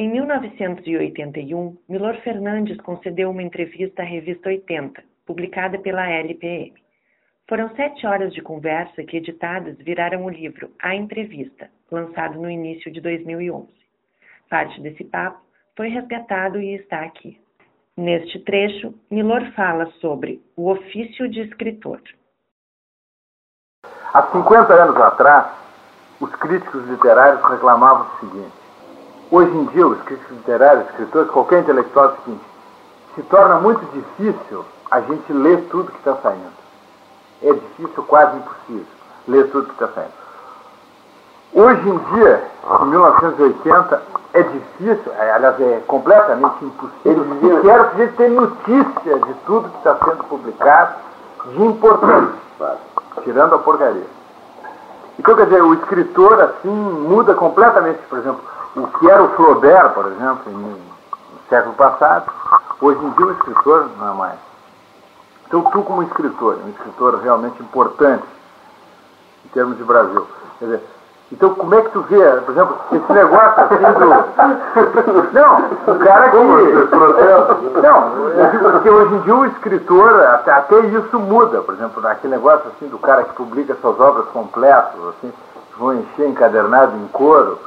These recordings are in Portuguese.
Em 1981, Milor Fernandes concedeu uma entrevista à revista 80, publicada pela LPM. Foram sete horas de conversa que, editadas, viraram o livro A Entrevista, lançado no início de 2011. Parte desse papo foi resgatado e está aqui. Neste trecho, Milor fala sobre o ofício de escritor. Há 50 anos atrás, os críticos literários reclamavam o seguinte: hoje em dia, os críticos literários, escritores, qualquer intelectual, é o seguinte, se torna muito difícil a gente ler tudo que está saindo. É difícil, quase impossível, ler tudo que está saindo. Hoje em dia, em 1980, é difícil, é, aliás, é completamente impossível sequer a gente ter notícia de tudo que está sendo publicado de importante, tirando a porcaria. Então, quer dizer, o escritor, assim, muda completamente, por exemplo, o que era o Flaubert, por exemplo, no século passado, hoje em dia o escritor não é mais. Então, tu como escritor, um escritor realmente importante em termos de Brasil, quer dizer, então, como é que tu vê, por exemplo, esse negócio assim do. Não, o cara que. Não, porque hoje em dia o escritor, até, até isso muda. Por exemplo, aquele negócio assim do cara que publica suas obras completas, assim, que vão encher encadernado em couro.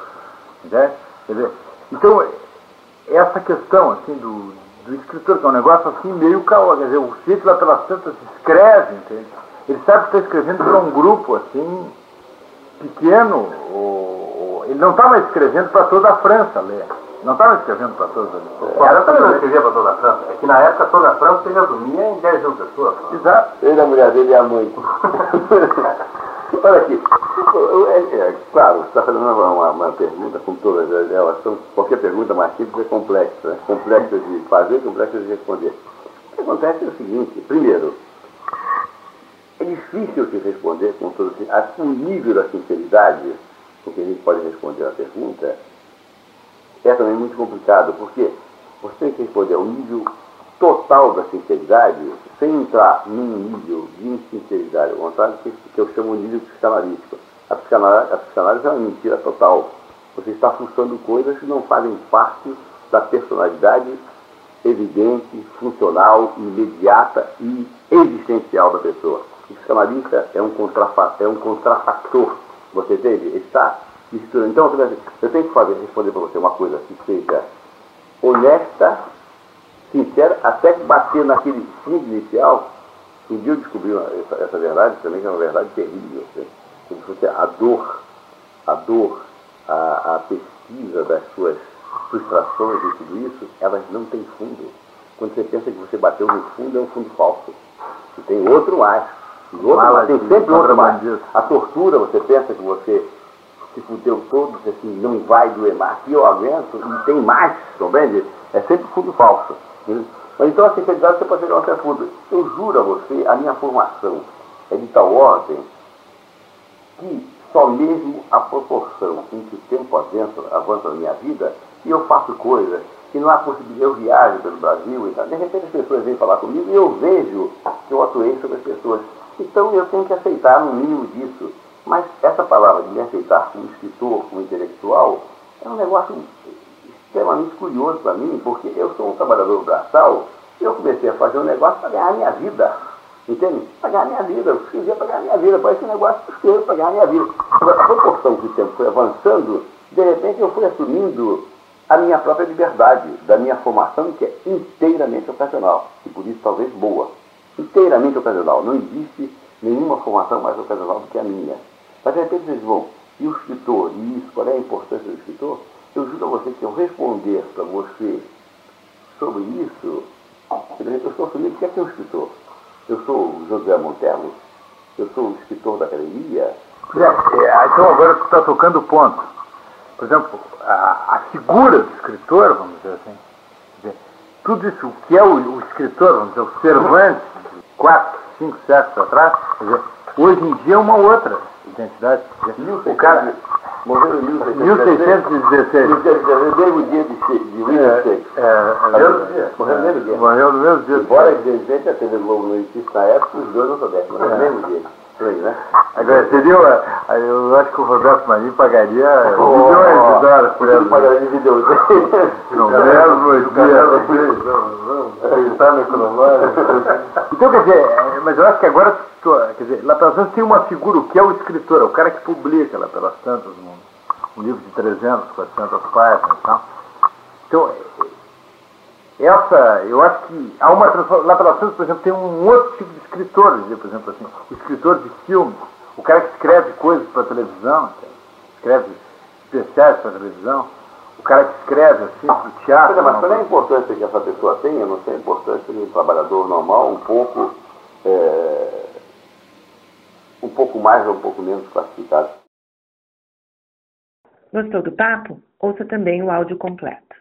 Né? Dizer, então, essa questão assim do, do escritor, que é um negócio assim meio caô, quer dizer, o sujeito lá pelas tantas escreve, entende? Ele sabe que está escrevendo para um grupo assim pequeno, o, o, ele não estava escrevendo para toda a França ler. Não estava escrevendo para toda a França. Ela também não escrevia para toda a França. É que na época toda a França se resumia em 10 mil pessoas. Exato. Ele, a mulher dele e a mãe. Olha aqui, é, é, claro, você está fazendo uma, uma, pergunta com todas elas, são, qualquer pergunta mais simples é complexa, né? complexa de fazer, complexa de responder. O que acontece é o seguinte, primeiro, é difícil se responder com todo o nível da sinceridade com que a gente pode responder a pergunta é também muito complicado, porque você tem que responder ao nível total da sinceridade sem entrar num nível de insinceridade, ao contrário que, que eu chamo de nível psicanalítico. A psicanálise, a psicanálise é uma mentira total. Você está funcionando coisas que não fazem parte da personalidade evidente, funcional, imediata e existencial da pessoa. O psicanalista é um, contrafa é um contrafator. Você entende? Ele está misturando. Então, eu tenho que fazer, responder para você uma coisa que seja honesta, sincera, até que bater naquele fundo inicial. Um dia eu descobri essa, essa verdade também, que é uma verdade terrível. Né? Você, a dor, a dor, a, a pesquisa das suas frustrações e tudo isso, elas não têm fundo. Quando você pensa que você bateu no fundo, é um fundo falso. E tem outro mais. Outro, tem sempre outro mais. A tortura, você pensa que você se fudeu todo, assim, não vai doer mais, aqui eu aguento, e tem mais, compreende? É sempre fundo falso. Mas então a sinceridade você pode chegar até fundo. Eu juro a você, a minha formação é de tal ordem que só mesmo a proporção em que o tempo avança, avança na minha vida, e eu faço coisas que não há possibilidade, eu viajo pelo Brasil, e de repente as pessoas vêm falar comigo e eu vejo que eu atuei sobre as pessoas. Então eu tenho que aceitar no mínimo disso. Mas essa palavra de me aceitar como escritor, como intelectual, é um negócio extremamente curioso para mim, porque eu sou um trabalhador braçal e eu comecei a fazer um negócio para ganhar minha vida. Entende? Para ganhar minha vida. Eu escrevia para ganhar minha vida. Para esse negócio escrevo para ganhar minha vida. A proporção que o tempo foi avançando, de repente eu fui assumindo a minha própria liberdade, da minha formação, que é inteiramente ocasional. E por isso talvez boa inteiramente ocasional. Não existe nenhuma formação mais ocasional do que a minha. Mas de repente vocês vão, e o escritor, e isso, qual é a importância do escritor? Eu juro a você que eu responder para você sobre isso, eu estou assumindo que é que é um escritor. Eu sou o José Montello, eu sou o escritor da academia. É, então agora você está tocando o ponto. Por exemplo, a, a, figura do escritor, vamos dizer assim, tudo isso, o que é o, o escritor, vamos dizer, o Cervantes, quatro, cinco séculos atrás, dizer, hoje em dia é uma outra identidade. O cara morreu em 1616. 1616, mesmo dia de, de William é, Shakespeare. É, é, morreu no mesmo dia. Morreu no mesmo dia. Embora, evidentemente, a TV Globo não existe na época, os dois não soubessem, morreu no mesmo dia. né? Agora, seria, eu acho que o Roberto Marinho pagaria oh, milhões de dólares por essa. pagaria de videozinho. No mesmo dia. Está no. Então, quer dizer, é, mas eu acho que agora, quer dizer, lá pelas tantas tem uma figura, o que é o escritor, é o cara que publica lá pelas tantas um, um livro de 300, 400 páginas e tal. Então, essa, eu acho que há uma transformação. Lá pelas tantas, por exemplo, tem um outro tipo de escritor, por exemplo assim, o escritor de filmes, o cara que escreve coisas para televisão, escreve especiais para televisão, o cara que escreve assim para o teatro. Mas qual é a importância que essa pessoa tem? Eu não sei a importância de um trabalhador normal, um pouco, é, um pouco mais ou um pouco menos classificado. Gostou do papo? Ouça também o áudio completo.